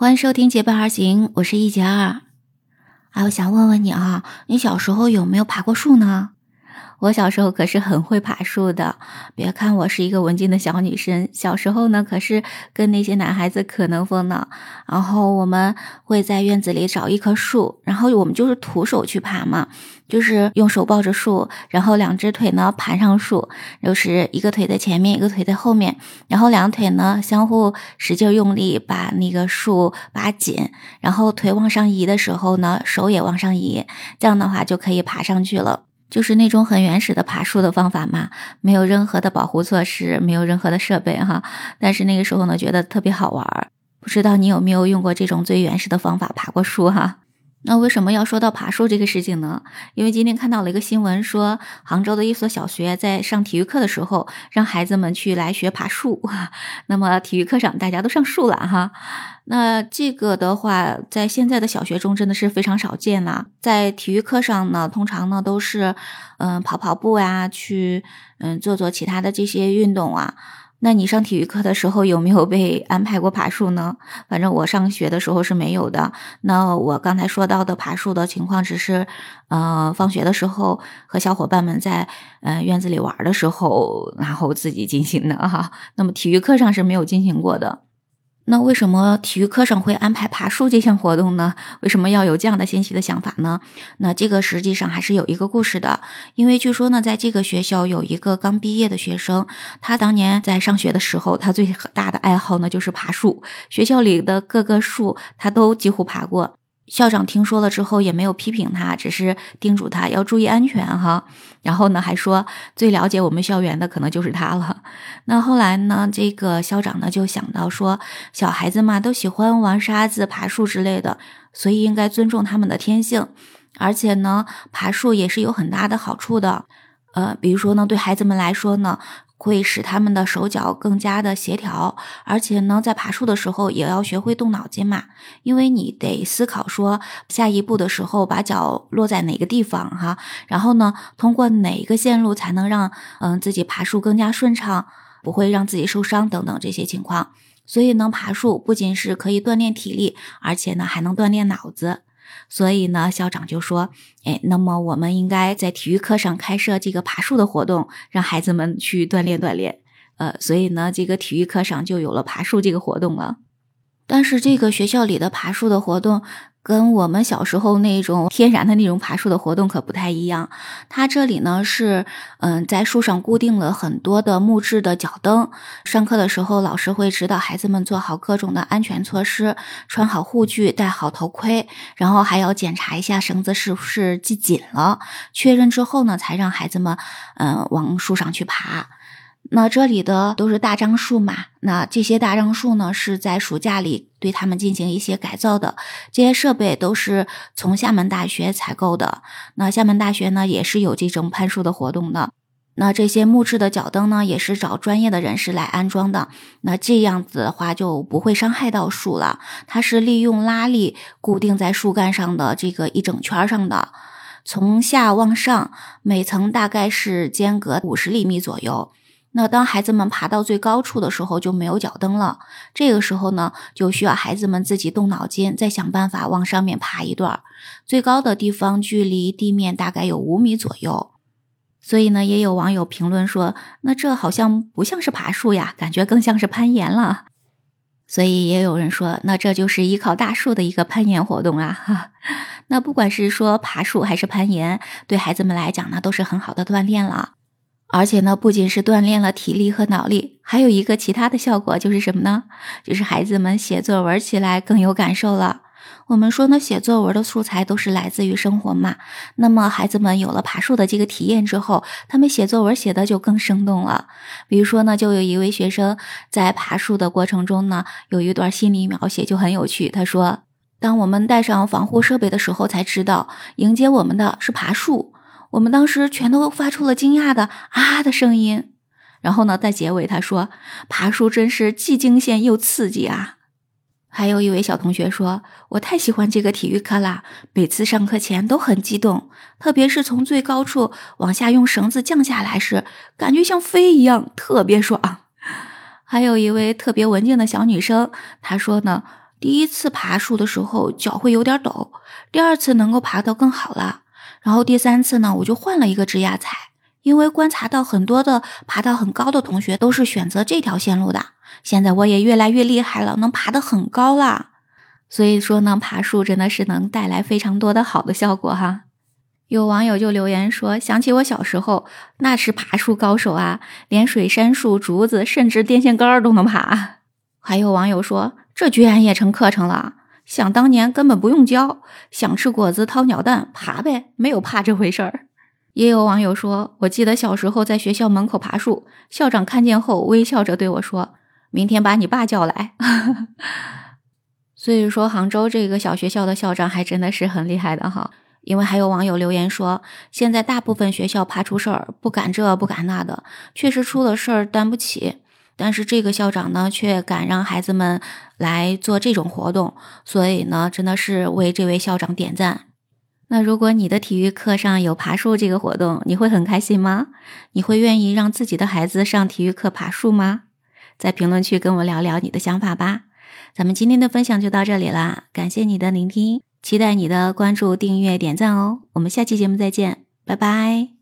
欢迎收听《结伴而行》，我是一杰二。哎，我想问问你啊，你小时候有没有爬过树呢？我小时候可是很会爬树的，别看我是一个文静的小女生，小时候呢可是跟那些男孩子可能疯呢。然后我们会在院子里找一棵树，然后我们就是徒手去爬嘛，就是用手抱着树，然后两只腿呢盘上树，就是一个腿在前面，一个腿在后面，然后两腿呢相互使劲用力把那个树扒紧，然后腿往上移的时候呢，手也往上移，这样的话就可以爬上去了。就是那种很原始的爬树的方法嘛，没有任何的保护措施，没有任何的设备哈。但是那个时候呢，觉得特别好玩儿。不知道你有没有用过这种最原始的方法爬过树哈？那为什么要说到爬树这个事情呢？因为今天看到了一个新闻，说杭州的一所小学在上体育课的时候，让孩子们去来学爬树。那么体育课上大家都上树了哈。那这个的话，在现在的小学中真的是非常少见了。在体育课上呢，通常呢都是嗯跑跑步呀，去嗯做做其他的这些运动啊。那你上体育课的时候有没有被安排过爬树呢？反正我上学的时候是没有的。那我刚才说到的爬树的情况，只是，呃，放学的时候和小伙伴们在呃院子里玩的时候，然后自己进行的哈。那么体育课上是没有进行过的。那为什么体育课上会安排爬树这项活动呢？为什么要有这样的新奇的想法呢？那这个实际上还是有一个故事的。因为据说呢，在这个学校有一个刚毕业的学生，他当年在上学的时候，他最大的爱好呢就是爬树，学校里的各个树他都几乎爬过。校长听说了之后也没有批评他，只是叮嘱他要注意安全哈。然后呢，还说最了解我们校园的可能就是他了。那后来呢，这个校长呢就想到说，小孩子嘛都喜欢玩沙子、爬树之类的，所以应该尊重他们的天性。而且呢，爬树也是有很大的好处的。呃，比如说呢，对孩子们来说呢。会使他们的手脚更加的协调，而且呢，在爬树的时候也要学会动脑筋嘛，因为你得思考说下一步的时候把脚落在哪个地方哈，然后呢，通过哪一个线路才能让嗯自己爬树更加顺畅，不会让自己受伤等等这些情况。所以呢，爬树不仅是可以锻炼体力，而且呢还能锻炼脑子。所以呢，校长就说：“哎，那么我们应该在体育课上开设这个爬树的活动，让孩子们去锻炼锻炼。呃，所以呢，这个体育课上就有了爬树这个活动了。但是这个学校里的爬树的活动。”跟我们小时候那种天然的那种爬树的活动可不太一样。它这里呢是，嗯，在树上固定了很多的木质的脚蹬。上课的时候，老师会指导孩子们做好各种的安全措施，穿好护具，戴好头盔，然后还要检查一下绳子是不是系紧了。确认之后呢，才让孩子们，嗯，往树上去爬。那这里的都是大樟树嘛？那这些大樟树呢，是在暑假里对他们进行一些改造的。这些设备都是从厦门大学采购的。那厦门大学呢，也是有这种攀树的活动的。那这些木质的脚蹬呢，也是找专业的人士来安装的。那这样子的话，就不会伤害到树了。它是利用拉力固定在树干上的这个一整圈上的，从下往上，每层大概是间隔五十厘米左右。那当孩子们爬到最高处的时候，就没有脚蹬了。这个时候呢，就需要孩子们自己动脑筋，再想办法往上面爬一段。最高的地方距离地面大概有五米左右。所以呢，也有网友评论说：“那这好像不像是爬树呀，感觉更像是攀岩了。”所以也有人说：“那这就是依靠大树的一个攀岩活动啊！”哈，那不管是说爬树还是攀岩，对孩子们来讲呢，都是很好的锻炼了。而且呢，不仅是锻炼了体力和脑力，还有一个其他的效果，就是什么呢？就是孩子们写作文起来更有感受了。我们说呢，写作文的素材都是来自于生活嘛。那么孩子们有了爬树的这个体验之后，他们写作文写的就更生动了。比如说呢，就有一位学生在爬树的过程中呢，有一段心理描写就很有趣。他说：“当我们带上防护设备的时候，才知道迎接我们的是爬树。”我们当时全都发出了惊讶的啊的声音，然后呢，在结尾他说：“爬树真是既惊险又刺激啊！”还有一位小同学说：“我太喜欢这个体育课啦，每次上课前都很激动，特别是从最高处往下用绳子降下来时，感觉像飞一样，特别爽。”还有一位特别文静的小女生，她说呢：“第一次爬树的时候脚会有点抖，第二次能够爬得更好了，然后第三次呢，我就换了一个枝桠踩，因为观察到很多的爬到很高的同学都是选择这条线路的，现在我也越来越厉害了，能爬得很高啦。所以说呢，爬树真的是能带来非常多的好的效果哈。有网友就留言说，想起我小时候，那是爬树高手啊，连水杉树、竹子，甚至电线杆都能爬。还有网友说，这居然也成课程了。想当年根本不用教，想吃果子掏鸟蛋，爬呗，没有怕这回事儿。也有网友说，我记得小时候在学校门口爬树，校长看见后微笑着对我说：“明天把你爸叫来。”所以说，杭州这个小学校的校长还真的是很厉害的哈。因为还有网友留言说，现在大部分学校怕出事儿，不敢这不敢那的，确实出了事儿担不起。但是这个校长呢，却敢让孩子们来做这种活动，所以呢，真的是为这位校长点赞。那如果你的体育课上有爬树这个活动，你会很开心吗？你会愿意让自己的孩子上体育课爬树吗？在评论区跟我聊聊你的想法吧。咱们今天的分享就到这里啦，感谢你的聆听，期待你的关注、订阅、点赞哦。我们下期节目再见，拜拜。